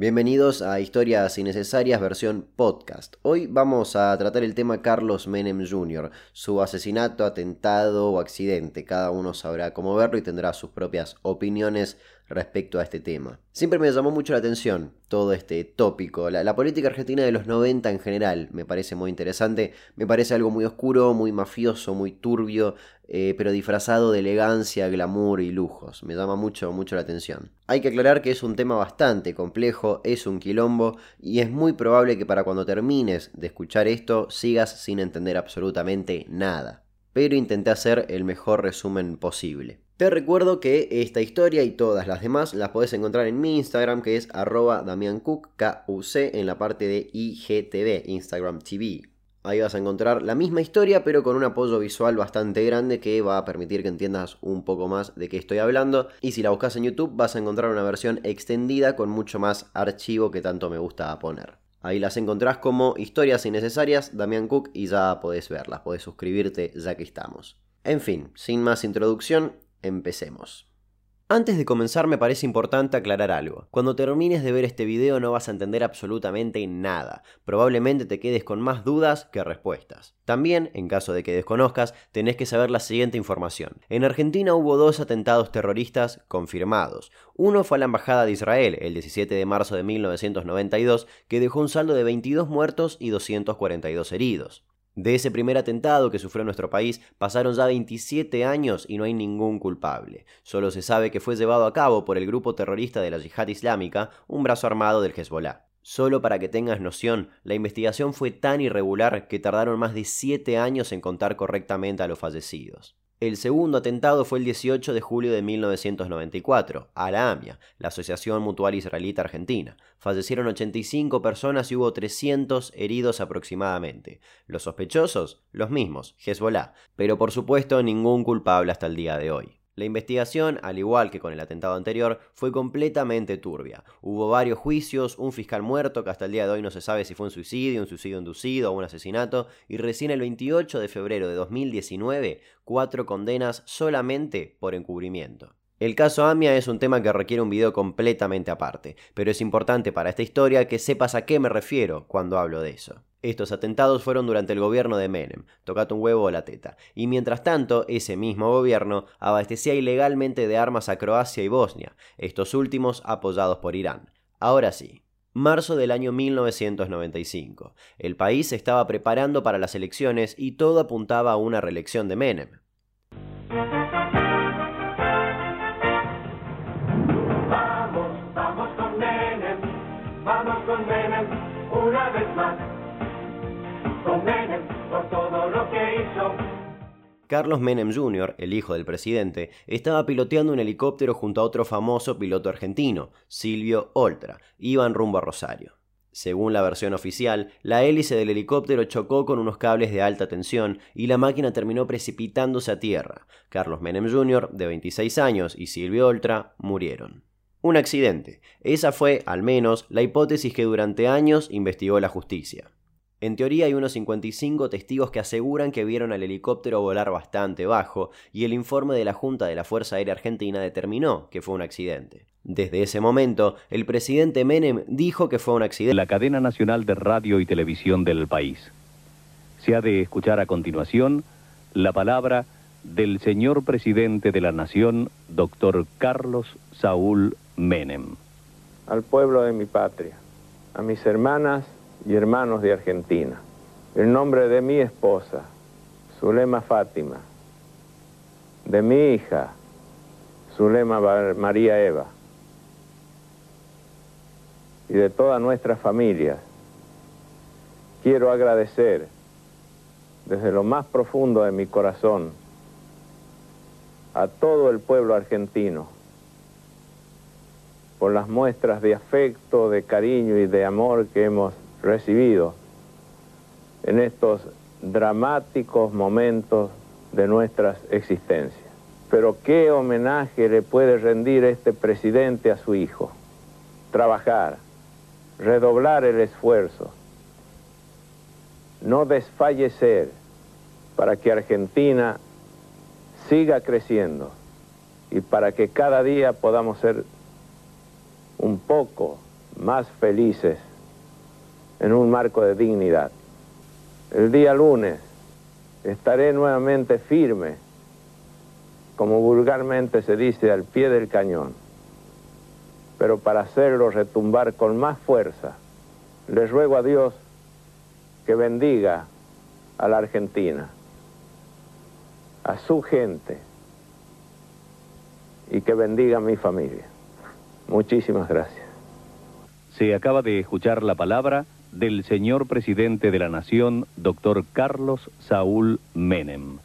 Bienvenidos a Historias Innecesarias versión podcast. Hoy vamos a tratar el tema Carlos Menem Jr., su asesinato, atentado o accidente. Cada uno sabrá cómo verlo y tendrá sus propias opiniones respecto a este tema. Siempre me llamó mucho la atención todo este tópico. La, política argentina de los 90 en general me parece muy interesante. Me parece algo muy oscuro, muy mafioso, muy turbio, eh, pero disfrazado de elegancia, glamour y lujos. Me llama mucho, mucho la atención. Hay que aclarar que es un tema bastante complejo, es un quilombo y es muy probable que para cuando termines de escuchar esto sigas sin entender absolutamente nada. Pero intenté hacer el mejor resumen posible. Te recuerdo que esta historia y todas las demás las puedes encontrar en mi Instagram que es arroba en la parte de IGTV, Instagram TV. Ahí vas a encontrar la misma historia pero con un apoyo visual bastante grande que va a permitir que entiendas un poco más de qué estoy hablando. Y si la buscas en YouTube vas a encontrar una versión extendida con mucho más archivo que tanto me gusta poner. Ahí las encontrás como historias innecesarias, Damián Cook, y ya podés verlas, podés suscribirte ya que estamos. En fin, sin más introducción, Empecemos. Antes de comenzar me parece importante aclarar algo. Cuando termines de ver este video no vas a entender absolutamente nada. Probablemente te quedes con más dudas que respuestas. También, en caso de que desconozcas, tenés que saber la siguiente información. En Argentina hubo dos atentados terroristas confirmados. Uno fue a la Embajada de Israel el 17 de marzo de 1992 que dejó un saldo de 22 muertos y 242 heridos. De ese primer atentado que sufrió nuestro país pasaron ya 27 años y no hay ningún culpable. Solo se sabe que fue llevado a cabo por el grupo terrorista de la Yihad Islámica, un brazo armado del Hezbollah. Solo para que tengas noción, la investigación fue tan irregular que tardaron más de 7 años en contar correctamente a los fallecidos. El segundo atentado fue el 18 de julio de 1994, a la AMIA, la Asociación Mutual Israelita Argentina. Fallecieron 85 personas y hubo 300 heridos aproximadamente. Los sospechosos, los mismos, Hezbollah, pero por supuesto ningún culpable hasta el día de hoy. La investigación, al igual que con el atentado anterior, fue completamente turbia. Hubo varios juicios, un fiscal muerto que hasta el día de hoy no se sabe si fue un suicidio, un suicidio inducido o un asesinato, y recién el 28 de febrero de 2019, cuatro condenas solamente por encubrimiento. El caso AMIA es un tema que requiere un video completamente aparte, pero es importante para esta historia que sepas a qué me refiero cuando hablo de eso. Estos atentados fueron durante el gobierno de Menem, tocate un huevo o la teta, y mientras tanto ese mismo gobierno abastecía ilegalmente de armas a Croacia y Bosnia, estos últimos apoyados por Irán. Ahora sí, marzo del año 1995. El país se estaba preparando para las elecciones y todo apuntaba a una reelección de Menem. Carlos Menem Jr., el hijo del presidente, estaba piloteando un helicóptero junto a otro famoso piloto argentino, Silvio Oltra. Iban rumbo a Rosario. Según la versión oficial, la hélice del helicóptero chocó con unos cables de alta tensión y la máquina terminó precipitándose a tierra. Carlos Menem Jr., de 26 años, y Silvio Oltra murieron. Un accidente. Esa fue, al menos, la hipótesis que durante años investigó la justicia. En teoría hay unos 55 testigos que aseguran que vieron al helicóptero volar bastante bajo y el informe de la Junta de la Fuerza Aérea Argentina determinó que fue un accidente. Desde ese momento, el presidente Menem dijo que fue un accidente. La cadena nacional de radio y televisión del país. Se ha de escuchar a continuación la palabra del señor presidente de la Nación, doctor Carlos Saúl Menem. Al pueblo de mi patria, a mis hermanas y hermanos de Argentina. En nombre de mi esposa, Zulema Fátima, de mi hija, Zulema María Eva, y de toda nuestra familia, quiero agradecer desde lo más profundo de mi corazón a todo el pueblo argentino por las muestras de afecto, de cariño y de amor que hemos recibido en estos dramáticos momentos de nuestras existencias. Pero qué homenaje le puede rendir este presidente a su hijo. Trabajar, redoblar el esfuerzo, no desfallecer para que Argentina siga creciendo y para que cada día podamos ser un poco más felices en un marco de dignidad. El día lunes estaré nuevamente firme, como vulgarmente se dice, al pie del cañón. Pero para hacerlo retumbar con más fuerza, les ruego a Dios que bendiga a la Argentina, a su gente y que bendiga a mi familia. Muchísimas gracias. Se acaba de escuchar la palabra del señor presidente de la Nación, doctor Carlos Saúl Menem.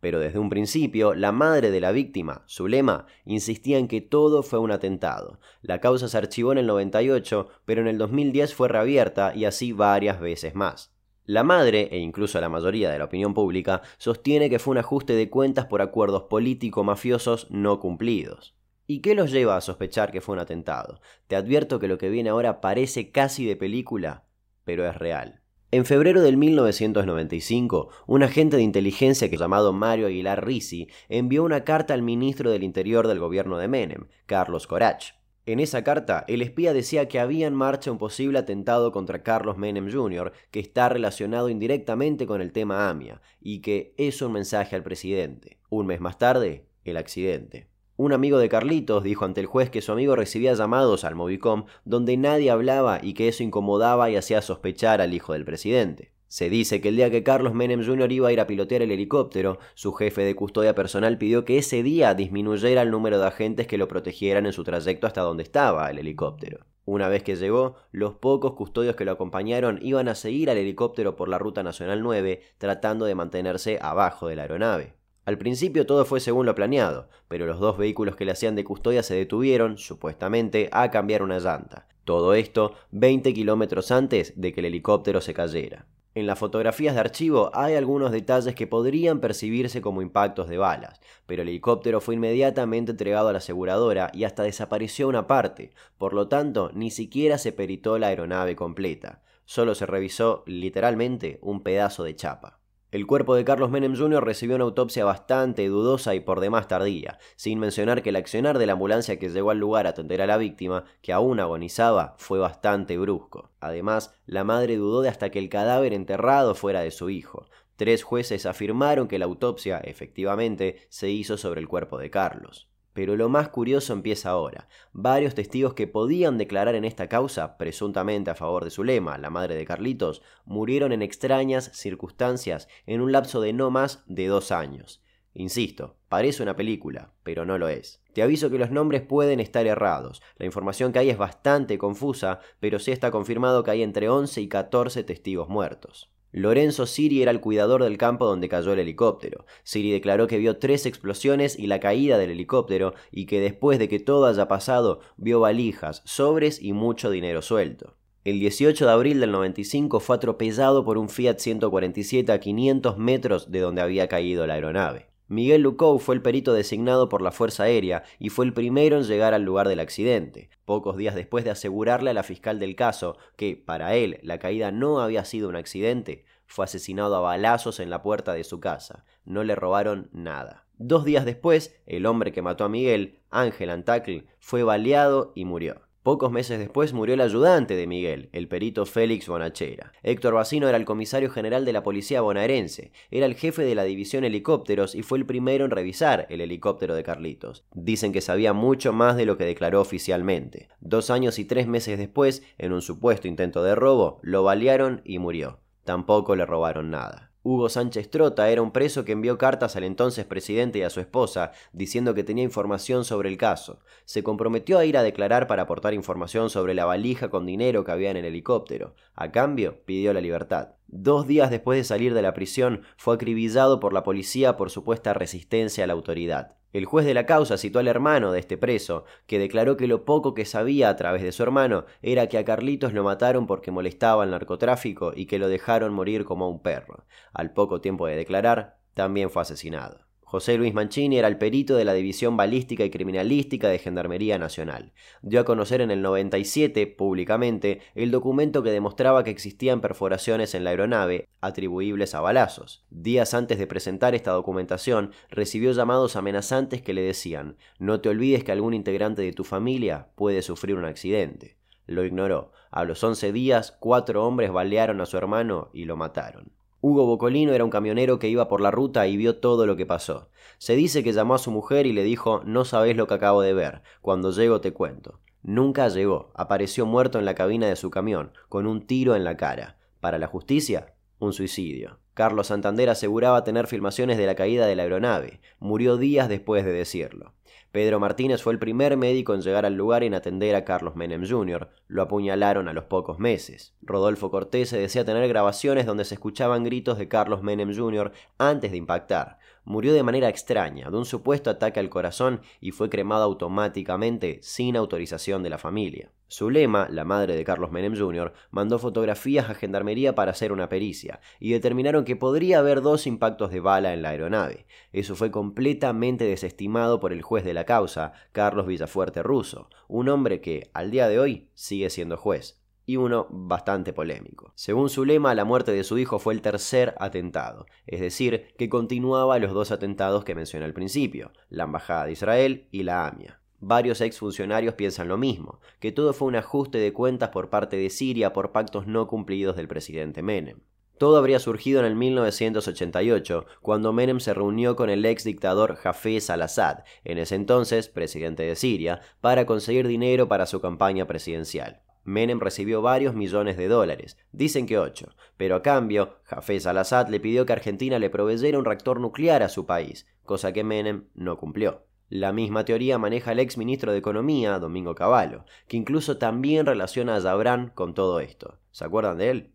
Pero desde un principio, la madre de la víctima, Zulema, insistía en que todo fue un atentado. La causa se archivó en el 98, pero en el 2010 fue reabierta y así varias veces más. La madre, e incluso la mayoría de la opinión pública, sostiene que fue un ajuste de cuentas por acuerdos político-mafiosos no cumplidos. ¿Y qué los lleva a sospechar que fue un atentado? Te advierto que lo que viene ahora parece casi de película, pero es real. En febrero del 1995, un agente de inteligencia llamado Mario Aguilar Risi envió una carta al ministro del Interior del gobierno de Menem, Carlos Corach. En esa carta, el espía decía que había en marcha un posible atentado contra Carlos Menem Jr., que está relacionado indirectamente con el tema AMIA, y que es un mensaje al presidente. Un mes más tarde, el accidente. Un amigo de Carlitos dijo ante el juez que su amigo recibía llamados al Movicom donde nadie hablaba y que eso incomodaba y hacía sospechar al hijo del presidente. Se dice que el día que Carlos Menem Jr. iba a ir a pilotear el helicóptero, su jefe de custodia personal pidió que ese día disminuyera el número de agentes que lo protegieran en su trayecto hasta donde estaba el helicóptero. Una vez que llegó, los pocos custodios que lo acompañaron iban a seguir al helicóptero por la Ruta Nacional 9, tratando de mantenerse abajo de la aeronave. Al principio todo fue según lo planeado, pero los dos vehículos que le hacían de custodia se detuvieron, supuestamente, a cambiar una llanta. Todo esto 20 kilómetros antes de que el helicóptero se cayera. En las fotografías de archivo hay algunos detalles que podrían percibirse como impactos de balas, pero el helicóptero fue inmediatamente entregado a la aseguradora y hasta desapareció una parte, por lo tanto ni siquiera se peritó la aeronave completa, solo se revisó literalmente un pedazo de chapa. El cuerpo de Carlos Menem Jr. recibió una autopsia bastante dudosa y por demás tardía, sin mencionar que el accionar de la ambulancia que llegó al lugar a atender a la víctima, que aún agonizaba, fue bastante brusco. Además, la madre dudó de hasta que el cadáver enterrado fuera de su hijo. Tres jueces afirmaron que la autopsia, efectivamente, se hizo sobre el cuerpo de Carlos. Pero lo más curioso empieza ahora. Varios testigos que podían declarar en esta causa, presuntamente a favor de Zulema, la madre de Carlitos, murieron en extrañas circunstancias en un lapso de no más de dos años. Insisto, parece una película, pero no lo es. Te aviso que los nombres pueden estar errados. La información que hay es bastante confusa, pero sí está confirmado que hay entre 11 y 14 testigos muertos. Lorenzo Siri era el cuidador del campo donde cayó el helicóptero. Siri declaró que vio tres explosiones y la caída del helicóptero y que después de que todo haya pasado vio valijas, sobres y mucho dinero suelto. El 18 de abril del 95 fue atropellado por un Fiat 147 a 500 metros de donde había caído la aeronave. Miguel Lucou fue el perito designado por la Fuerza Aérea y fue el primero en llegar al lugar del accidente, pocos días después de asegurarle a la fiscal del caso que, para él, la caída no había sido un accidente, fue asesinado a balazos en la puerta de su casa. No le robaron nada. Dos días después, el hombre que mató a Miguel, Ángel Antacle, fue baleado y murió. Pocos meses después murió el ayudante de Miguel, el perito Félix Bonachera. Héctor Bacino era el comisario general de la policía bonaerense, era el jefe de la división helicópteros y fue el primero en revisar el helicóptero de Carlitos. Dicen que sabía mucho más de lo que declaró oficialmente. Dos años y tres meses después, en un supuesto intento de robo, lo balearon y murió. Tampoco le robaron nada. Hugo Sánchez Trota era un preso que envió cartas al entonces presidente y a su esposa diciendo que tenía información sobre el caso. Se comprometió a ir a declarar para aportar información sobre la valija con dinero que había en el helicóptero. A cambio, pidió la libertad. Dos días después de salir de la prisión, fue acribillado por la policía por supuesta resistencia a la autoridad. El juez de la causa citó al hermano de este preso, que declaró que lo poco que sabía a través de su hermano era que a Carlitos lo mataron porque molestaba al narcotráfico y que lo dejaron morir como a un perro. Al poco tiempo de declarar, también fue asesinado. José Luis Mancini era el perito de la División Balística y Criminalística de Gendarmería Nacional. Dio a conocer en el 97, públicamente, el documento que demostraba que existían perforaciones en la aeronave, atribuibles a balazos. Días antes de presentar esta documentación, recibió llamados amenazantes que le decían, no te olvides que algún integrante de tu familia puede sufrir un accidente. Lo ignoró. A los 11 días, cuatro hombres balearon a su hermano y lo mataron. Hugo Bocolino era un camionero que iba por la ruta y vio todo lo que pasó. Se dice que llamó a su mujer y le dijo No sabés lo que acabo de ver. Cuando llego te cuento. Nunca llegó. Apareció muerto en la cabina de su camión, con un tiro en la cara. Para la justicia, un suicidio. Carlos Santander aseguraba tener filmaciones de la caída de la aeronave. Murió días después de decirlo. Pedro Martínez fue el primer médico en llegar al lugar en atender a Carlos Menem Jr. Lo apuñalaron a los pocos meses. Rodolfo Cortés se decía tener grabaciones donde se escuchaban gritos de Carlos Menem Jr. antes de impactar. Murió de manera extraña, de un supuesto ataque al corazón y fue cremado automáticamente sin autorización de la familia. Zulema, la madre de Carlos Menem Jr., mandó fotografías a Gendarmería para hacer una pericia y determinaron que podría haber dos impactos de bala en la aeronave. Eso fue completamente desestimado por el juez de la causa, Carlos Villafuerte Russo, un hombre que, al día de hoy, sigue siendo juez y uno bastante polémico. Según Zulema, la muerte de su hijo fue el tercer atentado, es decir, que continuaba los dos atentados que mencioné al principio, la Embajada de Israel y la AMIA. Varios exfuncionarios piensan lo mismo, que todo fue un ajuste de cuentas por parte de Siria por pactos no cumplidos del presidente Menem. Todo habría surgido en el 1988, cuando Menem se reunió con el ex dictador Hafez al-Assad, en ese entonces presidente de Siria, para conseguir dinero para su campaña presidencial. Menem recibió varios millones de dólares, dicen que ocho, pero a cambio, Hafez al-Assad le pidió que Argentina le proveyera un reactor nuclear a su país, cosa que Menem no cumplió. La misma teoría maneja el ex ministro de Economía, Domingo Cavallo, que incluso también relaciona a Zabrán con todo esto. ¿Se acuerdan de él?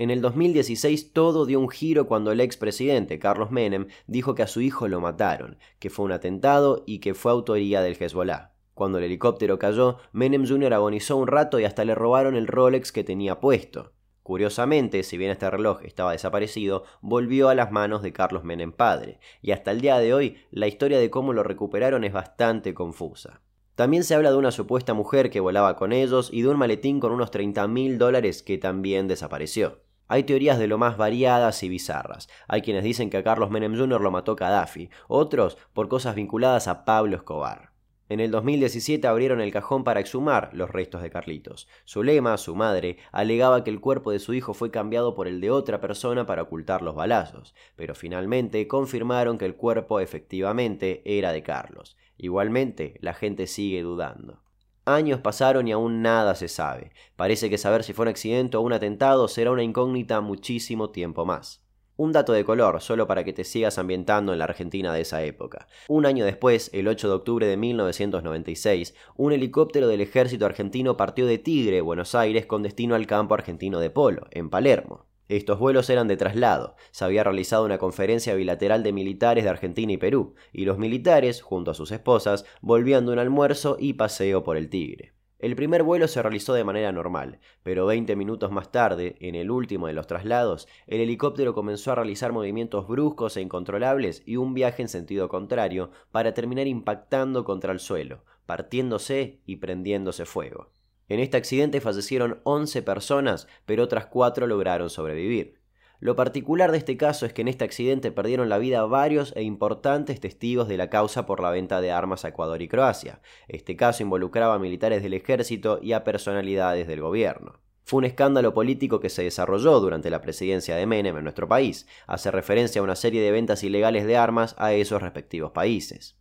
En el 2016 todo dio un giro cuando el ex presidente Carlos Menem dijo que a su hijo lo mataron, que fue un atentado y que fue autoría del Hezbollah. Cuando el helicóptero cayó, Menem Jr. agonizó un rato y hasta le robaron el Rolex que tenía puesto. Curiosamente, si bien este reloj estaba desaparecido, volvió a las manos de Carlos Menem padre, y hasta el día de hoy la historia de cómo lo recuperaron es bastante confusa. También se habla de una supuesta mujer que volaba con ellos y de un maletín con unos 30 mil dólares que también desapareció. Hay teorías de lo más variadas y bizarras. Hay quienes dicen que a Carlos Menem Jr. lo mató Gaddafi, otros por cosas vinculadas a Pablo Escobar. En el 2017 abrieron el cajón para exhumar los restos de Carlitos. Zulema, su madre, alegaba que el cuerpo de su hijo fue cambiado por el de otra persona para ocultar los balazos, pero finalmente confirmaron que el cuerpo efectivamente era de Carlos. Igualmente, la gente sigue dudando. Años pasaron y aún nada se sabe. Parece que saber si fue un accidente o un atentado será una incógnita muchísimo tiempo más. Un dato de color, solo para que te sigas ambientando en la Argentina de esa época. Un año después, el 8 de octubre de 1996, un helicóptero del ejército argentino partió de Tigre, Buenos Aires, con destino al campo argentino de polo, en Palermo. Estos vuelos eran de traslado, se había realizado una conferencia bilateral de militares de Argentina y Perú, y los militares, junto a sus esposas, volvían de un almuerzo y paseo por el Tigre. El primer vuelo se realizó de manera normal, pero 20 minutos más tarde, en el último de los traslados, el helicóptero comenzó a realizar movimientos bruscos e incontrolables y un viaje en sentido contrario para terminar impactando contra el suelo, partiéndose y prendiéndose fuego. En este accidente fallecieron 11 personas, pero otras 4 lograron sobrevivir. Lo particular de este caso es que en este accidente perdieron la vida varios e importantes testigos de la causa por la venta de armas a Ecuador y Croacia. Este caso involucraba a militares del ejército y a personalidades del gobierno. Fue un escándalo político que se desarrolló durante la presidencia de Menem en nuestro país. Hace referencia a una serie de ventas ilegales de armas a esos respectivos países.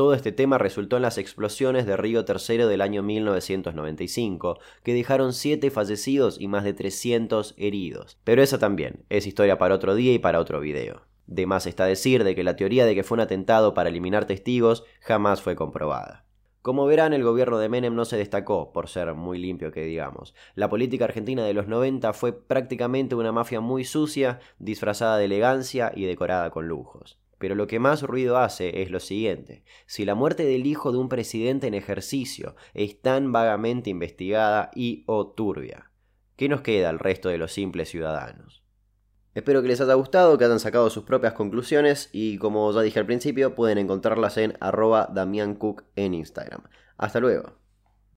Todo este tema resultó en las explosiones de Río Tercero del año 1995, que dejaron 7 fallecidos y más de 300 heridos. Pero esa también es historia para otro día y para otro video. De más está decir de que la teoría de que fue un atentado para eliminar testigos jamás fue comprobada. Como verán, el gobierno de Menem no se destacó por ser muy limpio que digamos. La política argentina de los 90 fue prácticamente una mafia muy sucia, disfrazada de elegancia y decorada con lujos. Pero lo que más ruido hace es lo siguiente. Si la muerte del hijo de un presidente en ejercicio es tan vagamente investigada y o turbia, ¿qué nos queda al resto de los simples ciudadanos? Espero que les haya gustado, que hayan sacado sus propias conclusiones y como ya dije al principio, pueden encontrarlas en arroba Cook en Instagram. Hasta luego.